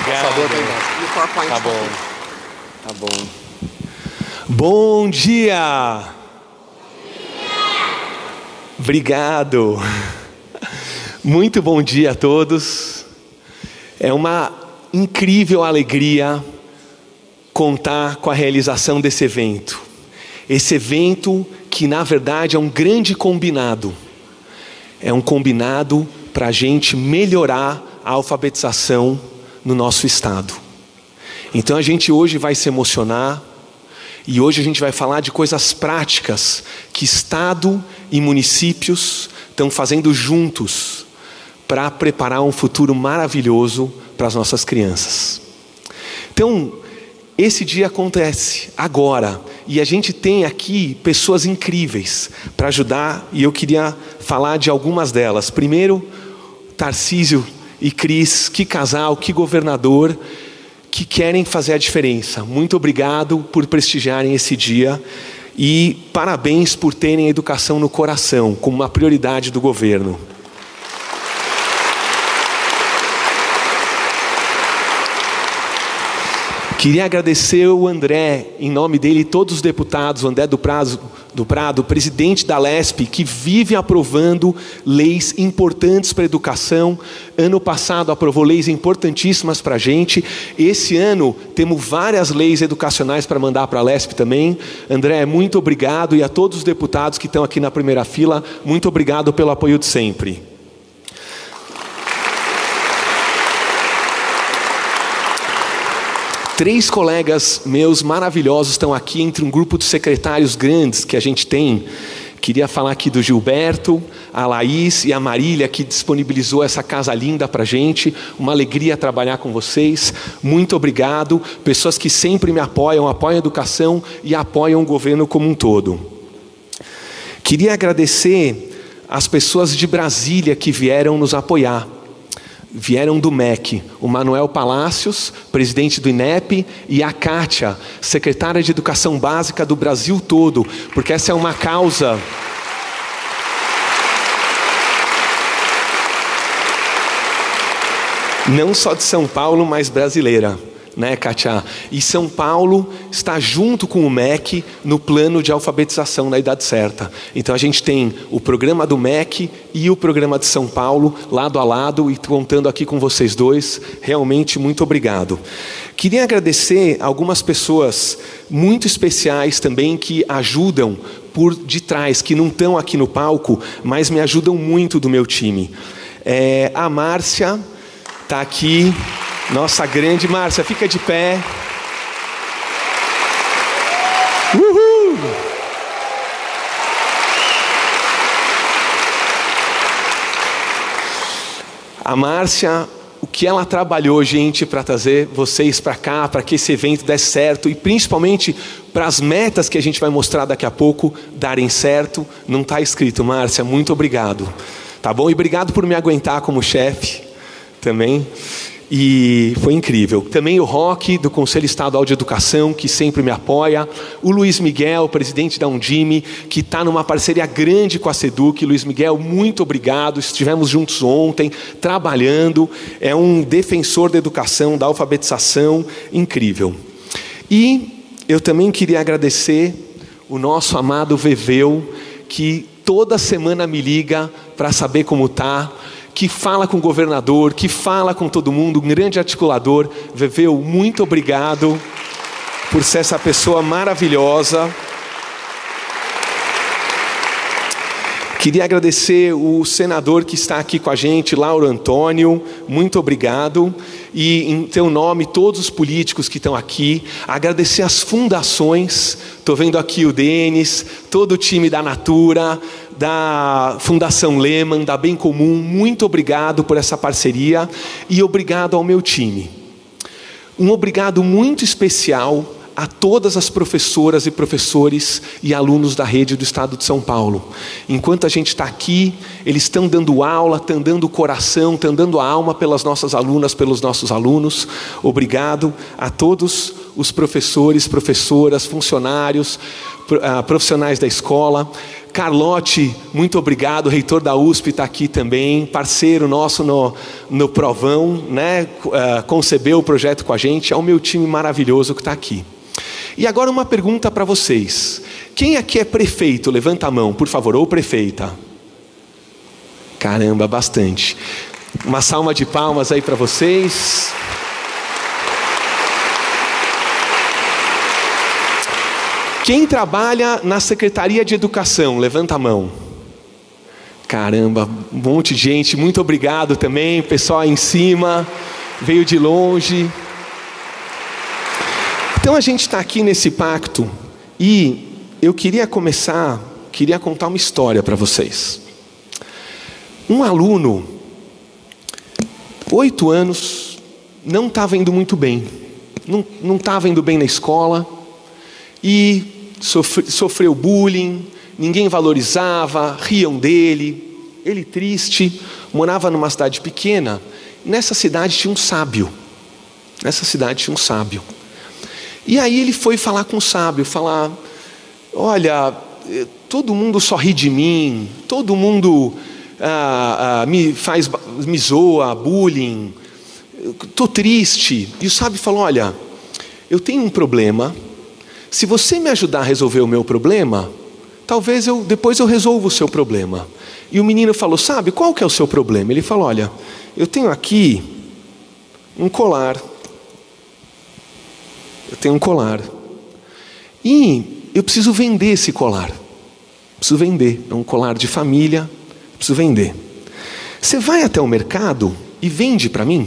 Obrigado. Por favor, tá embaixo. E o PowerPoint Tá bom. Tá bom. Bom dia! Obrigado. Muito bom dia a todos. É uma incrível alegria contar com a realização desse evento. Esse evento que, na verdade, é um grande combinado. É um combinado para a gente melhorar a alfabetização no nosso estado. Então a gente hoje vai se emocionar e hoje a gente vai falar de coisas práticas que Estado e municípios estão fazendo juntos para preparar um futuro maravilhoso para as nossas crianças. Então, esse dia acontece agora e a gente tem aqui pessoas incríveis para ajudar e eu queria falar de algumas delas. Primeiro, Tarcísio e Cris, que casal, que governador, que querem fazer a diferença. Muito obrigado por prestigiarem esse dia e parabéns por terem a educação no coração como uma prioridade do governo. Queria agradecer o André, em nome dele e todos os deputados, o André do Prado, do Prado, presidente da LESP, que vive aprovando leis importantes para a educação. Ano passado aprovou leis importantíssimas para a gente. Esse ano temos várias leis educacionais para mandar para a LESP também. André, muito obrigado e a todos os deputados que estão aqui na primeira fila, muito obrigado pelo apoio de sempre. Três colegas meus maravilhosos estão aqui entre um grupo de secretários grandes que a gente tem. Queria falar aqui do Gilberto, a Laís e a Marília, que disponibilizou essa casa linda para a gente. Uma alegria trabalhar com vocês. Muito obrigado. Pessoas que sempre me apoiam, apoiam a educação e apoiam o governo como um todo. Queria agradecer as pessoas de Brasília que vieram nos apoiar vieram do MEC, o Manuel Palácios, presidente do INEP, e a Kátia, secretária de Educação Básica do Brasil todo, porque essa é uma causa. Não só de São Paulo, mas brasileira né, Katia? E São Paulo está junto com o MEC no plano de alfabetização na idade certa. Então a gente tem o programa do MEC e o programa de São Paulo lado a lado e contando aqui com vocês dois. Realmente muito obrigado. Queria agradecer algumas pessoas muito especiais também que ajudam por de trás, que não estão aqui no palco, mas me ajudam muito do meu time. É, a Márcia está aqui. Nossa grande Márcia, fica de pé. Uhul! A Márcia, o que ela trabalhou, gente, para trazer vocês para cá, para que esse evento desse certo e principalmente para as metas que a gente vai mostrar daqui a pouco darem certo. Não está escrito, Márcia, muito obrigado. Tá bom? E obrigado por me aguentar como chefe também. E foi incrível. Também o Roque, do Conselho Estadual de Educação, que sempre me apoia. O Luiz Miguel, presidente da Undime, que está numa parceria grande com a Seduc. Luiz Miguel, muito obrigado. Estivemos juntos ontem, trabalhando. É um defensor da educação, da alfabetização, incrível. E eu também queria agradecer o nosso amado Veveu, que toda semana me liga para saber como está que fala com o governador, que fala com todo mundo, um grande articulador. Veveu, muito obrigado por ser essa pessoa maravilhosa. Queria agradecer o senador que está aqui com a gente, Lauro Antônio, muito obrigado. E em teu nome, todos os políticos que estão aqui, agradecer as fundações, estou vendo aqui o Denis, todo o time da Natura, da Fundação Lehman, da Bem Comum, muito obrigado por essa parceria e obrigado ao meu time. Um obrigado muito especial a todas as professoras e professores e alunos da rede do Estado de São Paulo. Enquanto a gente está aqui, eles estão dando aula, estão dando o coração, estão dando a alma pelas nossas alunas, pelos nossos alunos. Obrigado a todos os professores, professoras, funcionários, profissionais da escola. Carlote, muito obrigado, reitor da USP está aqui também, parceiro nosso no, no Provão, né? Uh, concebeu o projeto com a gente, é o meu time maravilhoso que está aqui. E agora uma pergunta para vocês: quem aqui é prefeito? Levanta a mão, por favor, ou prefeita. Caramba, bastante. Uma salva de palmas aí para vocês. Quem trabalha na Secretaria de Educação? Levanta a mão. Caramba, um monte de gente, muito obrigado também, pessoal aí em cima, veio de longe. Então a gente está aqui nesse pacto e eu queria começar, queria contar uma história para vocês. Um aluno, oito anos, não estava indo muito bem, não estava indo bem na escola e sofre, sofreu bullying, ninguém valorizava, riam dele, ele triste, morava numa cidade pequena. Nessa cidade tinha um sábio. Nessa cidade tinha um sábio. E aí ele foi falar com o sábio, falar: Olha, todo mundo só ri de mim, todo mundo ah, ah, me faz, me zoa, bullying, estou triste. E o sábio falou: Olha, eu tenho um problema. Se você me ajudar a resolver o meu problema, talvez eu depois eu resolva o seu problema. E o menino falou: Sabe qual que é o seu problema? Ele falou: Olha, eu tenho aqui um colar. Eu tenho um colar. E eu preciso vender esse colar. Preciso vender. É um colar de família preciso vender. Você vai até o mercado e vende para mim?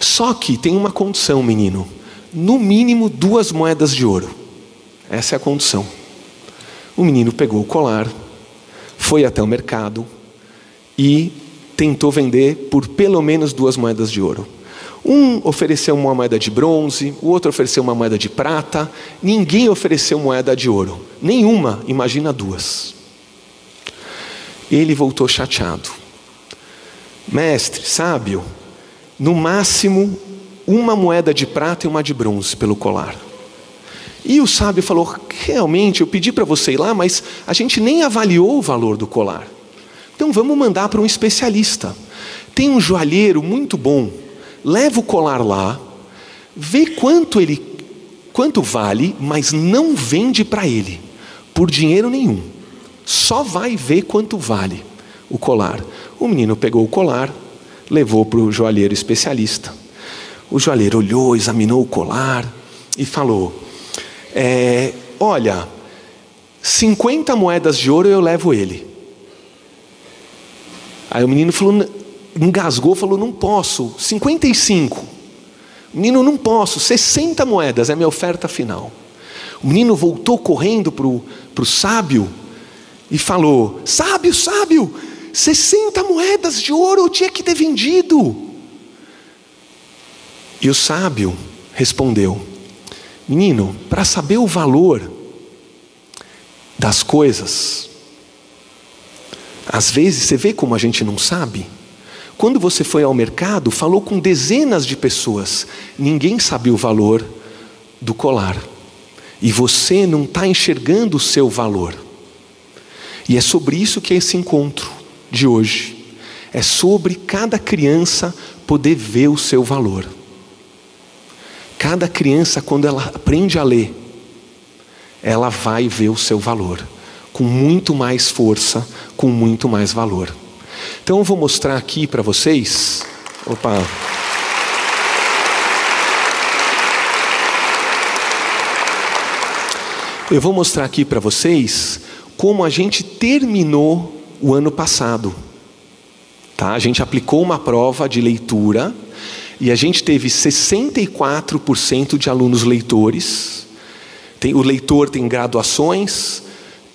Só que tem uma condição, menino. No mínimo duas moedas de ouro. Essa é a condição. O menino pegou o colar, foi até o mercado e tentou vender por pelo menos duas moedas de ouro. Um ofereceu uma moeda de bronze, o outro ofereceu uma moeda de prata, ninguém ofereceu moeda de ouro. Nenhuma, imagina duas. Ele voltou chateado. Mestre, sábio, no máximo uma moeda de prata e uma de bronze pelo colar. E o sábio falou: realmente, eu pedi para você ir lá, mas a gente nem avaliou o valor do colar. Então vamos mandar para um especialista. Tem um joalheiro muito bom. Leva o colar lá, vê quanto ele quanto vale, mas não vende para ele por dinheiro nenhum só vai ver quanto vale o colar. O menino pegou o colar, levou para o joalheiro especialista. O joalheiro olhou, examinou o colar e falou: é, Olha, 50 moedas de ouro eu levo ele. Aí o menino falou, engasgou, falou: Não posso, 55. Menino, não posso, 60 moedas é minha oferta final. O menino voltou correndo para o sábio e falou: Sábio, sábio, 60 moedas de ouro eu tinha que ter vendido. E o sábio respondeu: Menino, para saber o valor das coisas, às vezes você vê como a gente não sabe. Quando você foi ao mercado, falou com dezenas de pessoas, ninguém sabia o valor do colar. E você não está enxergando o seu valor. E é sobre isso que é esse encontro de hoje. É sobre cada criança poder ver o seu valor. Cada criança, quando ela aprende a ler, ela vai ver o seu valor com muito mais força, com muito mais valor. Então eu vou mostrar aqui para vocês. Opa. Eu vou mostrar aqui para vocês como a gente terminou o ano passado. Tá? A gente aplicou uma prova de leitura e a gente teve 64% de alunos leitores. Tem, o leitor tem graduações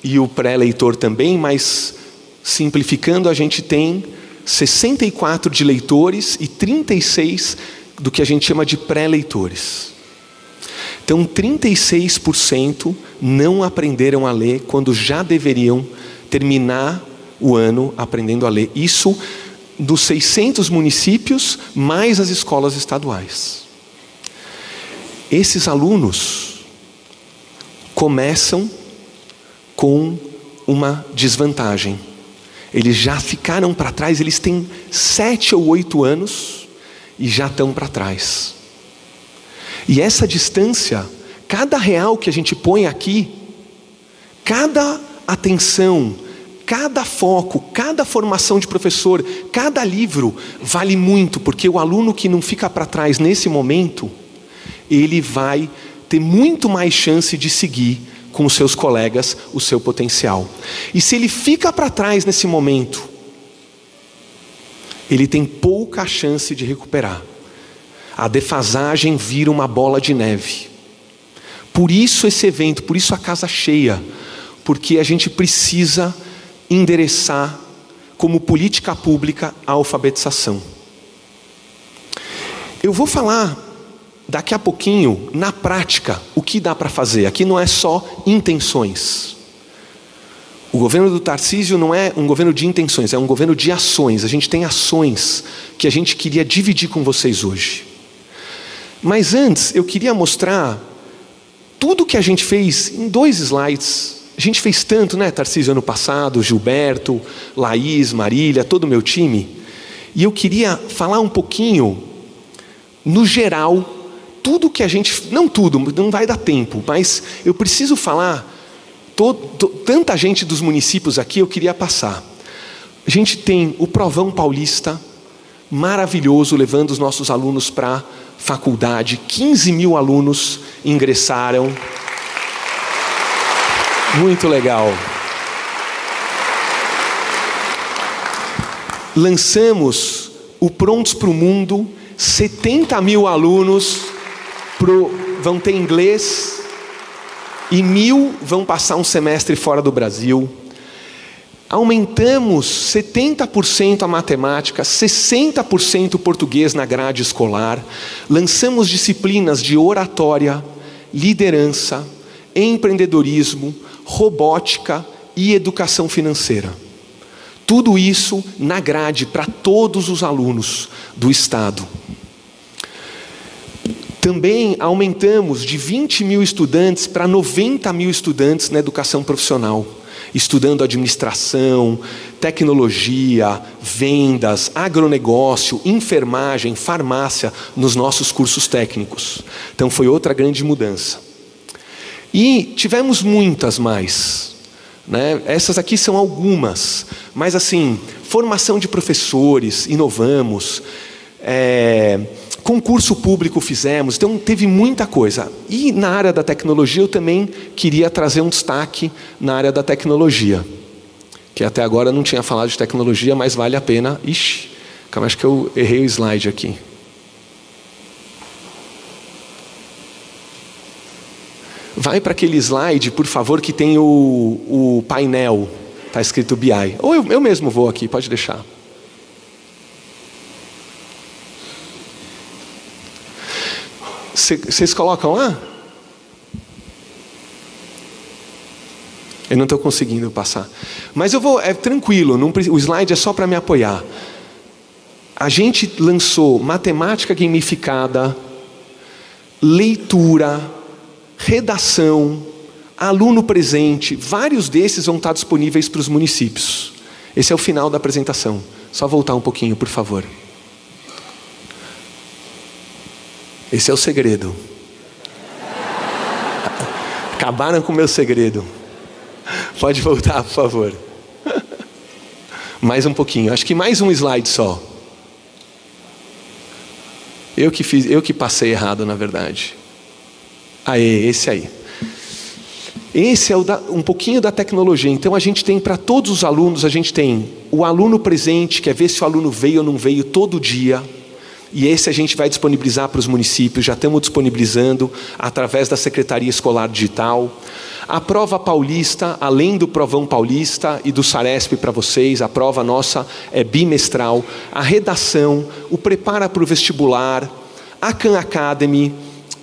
e o pré-leitor também, mas simplificando, a gente tem 64 de leitores e 36 do que a gente chama de pré-leitores. Então, 36% não aprenderam a ler quando já deveriam terminar o ano aprendendo a ler. Isso dos 600 municípios, mais as escolas estaduais. Esses alunos começam com uma desvantagem. Eles já ficaram para trás, eles têm sete ou oito anos e já estão para trás. E essa distância, cada real que a gente põe aqui, cada atenção, cada foco, cada formação de professor, cada livro vale muito, porque o aluno que não fica para trás nesse momento, ele vai ter muito mais chance de seguir com os seus colegas o seu potencial. E se ele fica para trás nesse momento, ele tem pouca chance de recuperar. A defasagem vira uma bola de neve. Por isso esse evento, por isso a casa cheia, porque a gente precisa endereçar como política pública a alfabetização. Eu vou falar daqui a pouquinho, na prática, o que dá para fazer. Aqui não é só intenções. O governo do Tarcísio não é um governo de intenções, é um governo de ações. A gente tem ações que a gente queria dividir com vocês hoje. Mas antes, eu queria mostrar tudo que a gente fez em dois slides a gente fez tanto, né, Tarcísio, ano passado, Gilberto, Laís, Marília, todo o meu time. E eu queria falar um pouquinho, no geral, tudo que a gente. Não tudo, não vai dar tempo, mas eu preciso falar. Todo, tanta gente dos municípios aqui eu queria passar. A gente tem o Provão Paulista, maravilhoso, levando os nossos alunos para a faculdade. 15 mil alunos ingressaram. Muito legal. Lançamos o Prontos para o Mundo, 70 mil alunos pro, vão ter inglês e mil vão passar um semestre fora do Brasil. Aumentamos 70% a matemática, 60% o português na grade escolar. Lançamos disciplinas de oratória, liderança, empreendedorismo, robótica e educação financeira. Tudo isso na grade para todos os alunos do Estado. Também aumentamos de 20 mil estudantes para 90 mil estudantes na educação profissional, estudando administração, tecnologia, vendas, agronegócio, enfermagem, farmácia nos nossos cursos técnicos. Então foi outra grande mudança. E tivemos muitas mais. Né? Essas aqui são algumas, mas assim, formação de professores, inovamos, é, concurso público fizemos, então teve muita coisa. E na área da tecnologia eu também queria trazer um destaque na área da tecnologia, que até agora não tinha falado de tecnologia, mas vale a pena. Ixi, calma, acho que eu errei o slide aqui. Vai para aquele slide, por favor, que tem o, o painel. Está escrito BI. Ou eu, eu mesmo vou aqui, pode deixar. Vocês colocam lá? Eu não estou conseguindo passar. Mas eu vou, é tranquilo, não, o slide é só para me apoiar. A gente lançou matemática gamificada, leitura, redação, aluno presente, vários desses vão estar disponíveis para os municípios. Esse é o final da apresentação. Só voltar um pouquinho, por favor. Esse é o segredo. Acabaram com o meu segredo. Pode voltar, por favor. Mais um pouquinho. Acho que mais um slide só. Eu que fiz, eu que passei errado, na verdade. Aê, esse aí. Esse é da, um pouquinho da tecnologia. Então a gente tem para todos os alunos, a gente tem o aluno presente, que é ver se o aluno veio ou não veio todo dia. E esse a gente vai disponibilizar para os municípios, já estamos disponibilizando através da Secretaria Escolar Digital. A prova paulista, além do provão paulista e do Saresp para vocês, a prova nossa é bimestral. A redação, o prepara para o vestibular, a Khan Academy,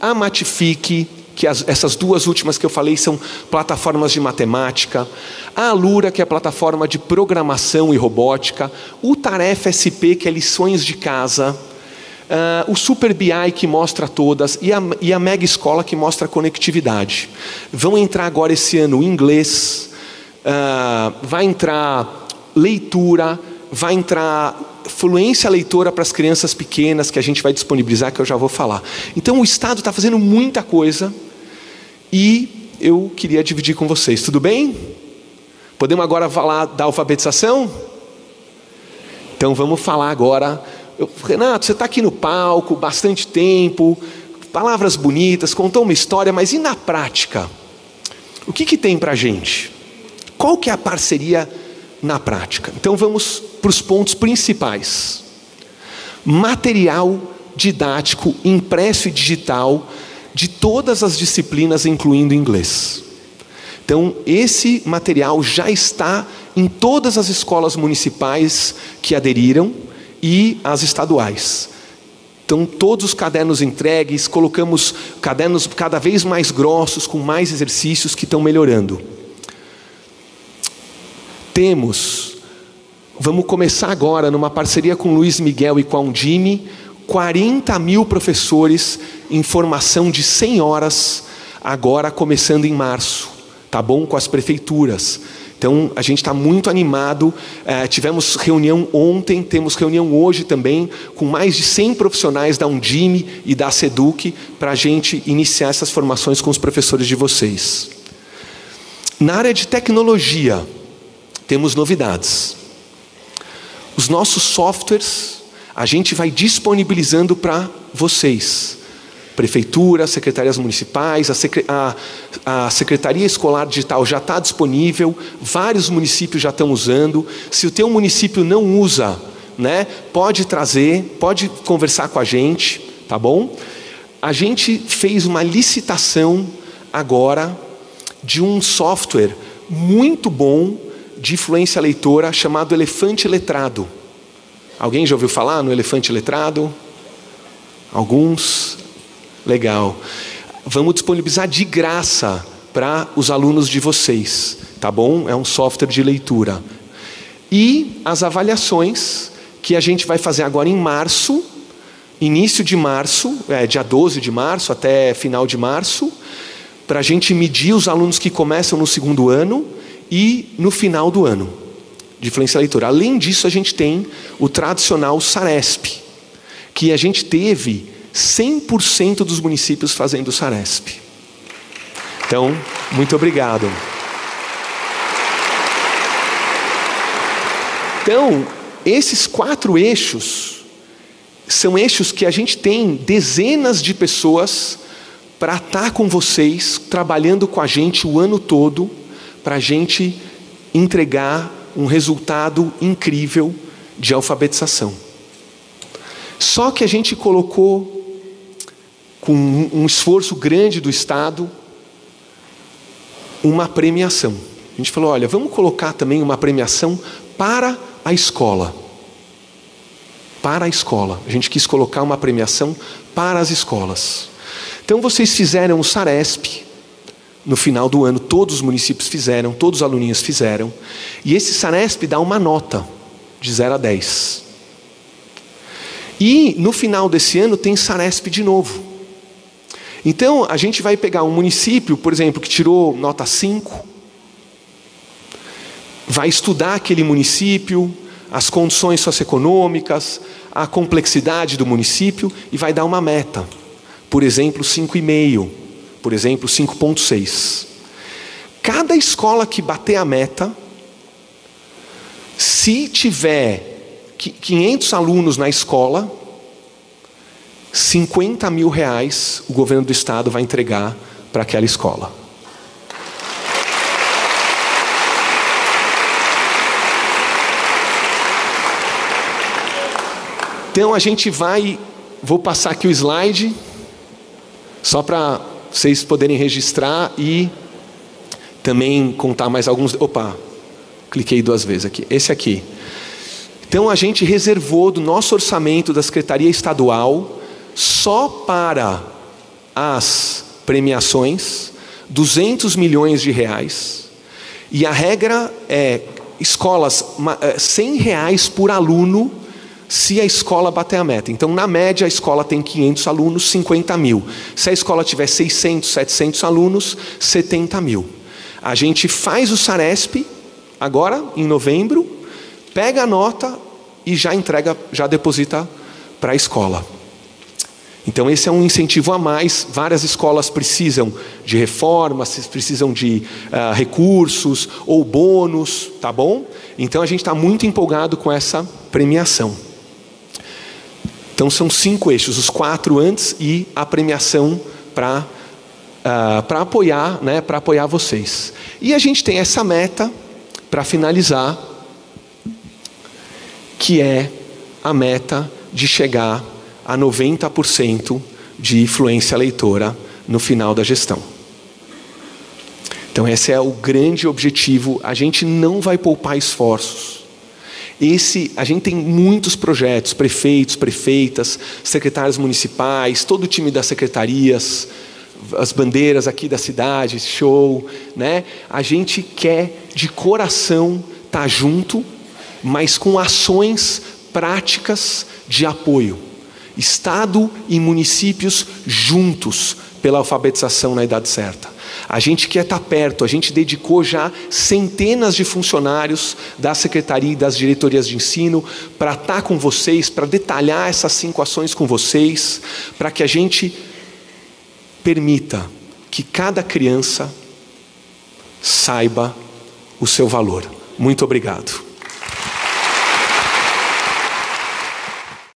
a Matifique, que as, essas duas últimas que eu falei são plataformas de matemática, a Alura, que é a plataforma de programação e robótica, o Tarefa SP, que é lições de casa, uh, o Super BI, que mostra todas, e a, e a Mega Escola, que mostra conectividade. Vão entrar agora esse ano inglês, ah, vai entrar leitura, vai entrar fluência leitora para as crianças pequenas que a gente vai disponibilizar, que eu já vou falar. Então o Estado está fazendo muita coisa e eu queria dividir com vocês. Tudo bem? Podemos agora falar da alfabetização? Então vamos falar agora. Renato, você está aqui no palco bastante tempo, palavras bonitas, contou uma história, mas e na prática? O que, que tem para a gente? Qual que é a parceria na prática? Então vamos para os pontos principais. Material didático impresso e digital de todas as disciplinas, incluindo inglês. Então, esse material já está em todas as escolas municipais que aderiram e as estaduais. Então, todos os cadernos entregues, colocamos cadernos cada vez mais grossos, com mais exercícios que estão melhorando. Temos, vamos começar agora, numa parceria com Luiz Miguel e com a Undime, 40 mil professores em formação de 100 horas, agora começando em março tá bom? Com as prefeituras. Então a gente está muito animado. É, tivemos reunião ontem, temos reunião hoje também com mais de 100 profissionais da Undime e da Seduc para a gente iniciar essas formações com os professores de vocês. Na área de tecnologia, temos novidades. Os nossos softwares a gente vai disponibilizando para vocês prefeitura, secretarias municipais, a, a, a, Secretaria Escolar Digital já está disponível, vários municípios já estão usando. Se o teu município não usa, né, pode trazer, pode conversar com a gente, tá bom? A gente fez uma licitação agora de um software muito bom de influência leitora chamado Elefante Letrado. Alguém já ouviu falar no Elefante Letrado? Alguns. Legal. Vamos disponibilizar de graça para os alunos de vocês, tá bom? É um software de leitura. E as avaliações que a gente vai fazer agora em março, início de março, é, dia 12 de março até final de março, para a gente medir os alunos que começam no segundo ano e no final do ano de influência leitura. Além disso, a gente tem o tradicional SARESP, que a gente teve 100% dos municípios fazendo SARESP. Então, muito obrigado. Então, esses quatro eixos são eixos que a gente tem dezenas de pessoas para estar com vocês, trabalhando com a gente o ano todo, para a gente entregar um resultado incrível de alfabetização. Só que a gente colocou com um esforço grande do Estado, uma premiação. A gente falou: olha, vamos colocar também uma premiação para a escola. Para a escola. A gente quis colocar uma premiação para as escolas. Então vocês fizeram o SARESP, no final do ano, todos os municípios fizeram, todos os aluninhos fizeram, e esse SARESP dá uma nota de 0 a 10. E no final desse ano tem SARESP de novo. Então, a gente vai pegar um município, por exemplo, que tirou nota 5, vai estudar aquele município, as condições socioeconômicas, a complexidade do município e vai dar uma meta. Por exemplo, 5,5, por exemplo, 5,6. Cada escola que bater a meta, se tiver 500 alunos na escola, 50 mil reais o governo do estado vai entregar para aquela escola. Então a gente vai, vou passar aqui o slide, só para vocês poderem registrar e também contar mais alguns. Opa, cliquei duas vezes aqui. Esse aqui. Então a gente reservou do nosso orçamento da Secretaria Estadual só para as premiações 200 milhões de reais. E a regra é escolas 100 é, reais por aluno se a escola bater a meta. Então, na média, a escola tem 500 alunos, 50 mil. Se a escola tiver 600, 700 alunos, 70 mil. A gente faz o SARESP agora em novembro, pega a nota e já entrega, já deposita para a escola. Então, esse é um incentivo a mais. Várias escolas precisam de reformas, precisam de uh, recursos ou bônus, tá bom? Então, a gente está muito empolgado com essa premiação. Então, são cinco eixos: os quatro antes e a premiação para uh, para apoiar, né, para apoiar vocês. E a gente tem essa meta para finalizar, que é a meta de chegar a 90% de fluência leitora no final da gestão. Então, esse é o grande objetivo. A gente não vai poupar esforços. Esse, a gente tem muitos projetos, prefeitos, prefeitas, secretários municipais, todo o time das secretarias, as bandeiras aqui da cidade, show, né? A gente quer de coração estar tá junto, mas com ações práticas de apoio. Estado e municípios juntos pela alfabetização na idade certa. A gente quer estar perto, a gente dedicou já centenas de funcionários da secretaria e das diretorias de ensino para estar com vocês, para detalhar essas cinco ações com vocês, para que a gente permita que cada criança saiba o seu valor. Muito obrigado.